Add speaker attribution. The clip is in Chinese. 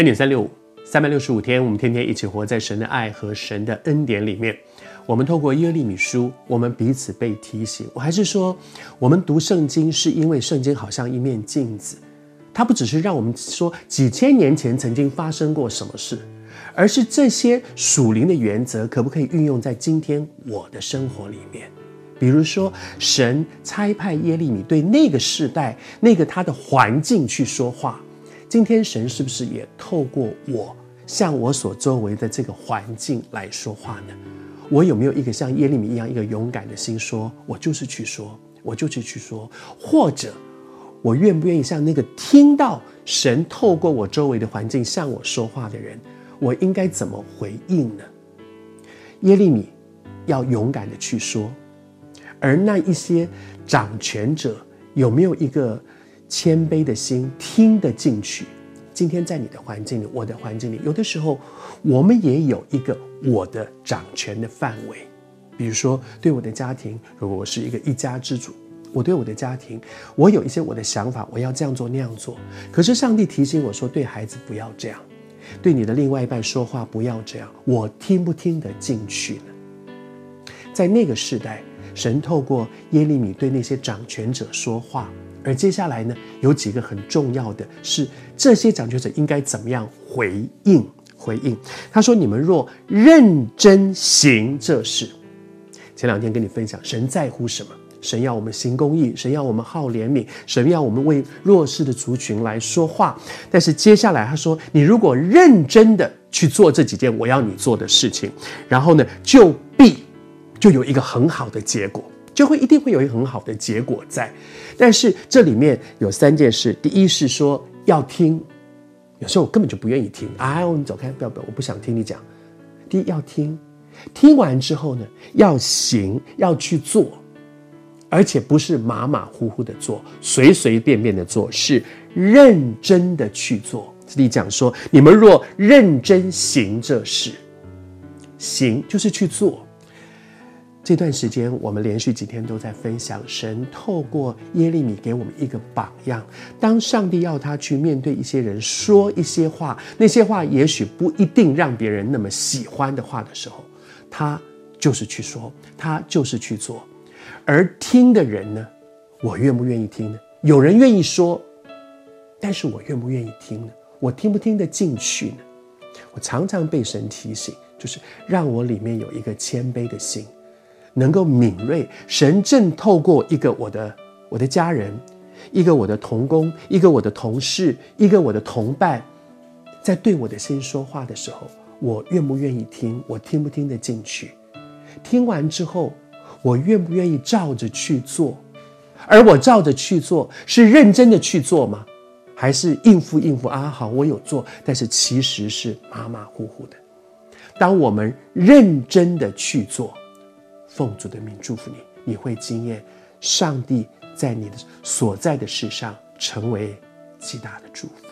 Speaker 1: 恩典三六五，三百六十五天，我们天天一起活在神的爱和神的恩典里面。我们透过耶利米书，我们彼此被提醒。我还是说，我们读圣经是因为圣经好像一面镜子，它不只是让我们说几千年前曾经发生过什么事，而是这些属灵的原则可不可以运用在今天我的生活里面？比如说，神差派耶利米对那个世代、那个他的环境去说话。今天神是不是也透过我向我所周围的这个环境来说话呢？我有没有一个像耶利米一样一个勇敢的心说，我就是去说，我就是去说，或者我愿不愿意像那个听到神透过我周围的环境向我说话的人，我应该怎么回应呢？耶利米要勇敢的去说，而那一些掌权者有没有一个？谦卑的心听得进去。今天在你的环境里，我的环境里，有的时候我们也有一个我的掌权的范围。比如说，对我的家庭，如果我是一个一家之主，我对我的家庭，我有一些我的想法，我要这样做那样做。可是上帝提醒我说，对孩子不要这样，对你的另外一半说话不要这样。我听不听得进去呢？在那个时代，神透过耶利米对那些掌权者说话。而接下来呢，有几个很重要的是，这些掌权者应该怎么样回应？回应他说：“你们若认真行这事，前两天跟你分享，神在乎什么？神要我们行公义，神要我们好怜悯，神要我们为弱势的族群来说话。但是接下来他说，你如果认真的去做这几件我要你做的事情，然后呢，就必就有一个很好的结果。”就会一定会有一个很好的结果在，但是这里面有三件事。第一是说要听，有时候我根本就不愿意听，哎，你走开，不要不要，我不想听你讲。第一要听，听完之后呢，要行，要去做，而且不是马马虎虎的做，随随便便的做，是认真的去做。这里讲说，你们若认真行这事，行就是去做。这段时间，我们连续几天都在分享神透过耶利米给我们一个榜样。当上帝要他去面对一些人说一些话，那些话也许不一定让别人那么喜欢的话的时候，他就是去说，他就是去做。而听的人呢，我愿不愿意听呢？有人愿意说，但是我愿不愿意听呢？我听不听得进去呢？我常常被神提醒，就是让我里面有一个谦卑的心。能够敏锐，神正透过一个我的我的家人，一个我的同工，一个我的同事，一个我的同伴，在对我的心说话的时候，我愿不愿意听？我听不听得进去？听完之后，我愿不愿意照着去做？而我照着去做，是认真的去做吗？还是应付应付啊？好，我有做，但是其实是马马虎虎的。当我们认真的去做。奉主的名祝福你，你会经验上帝在你的所在的世上成为极大的祝福。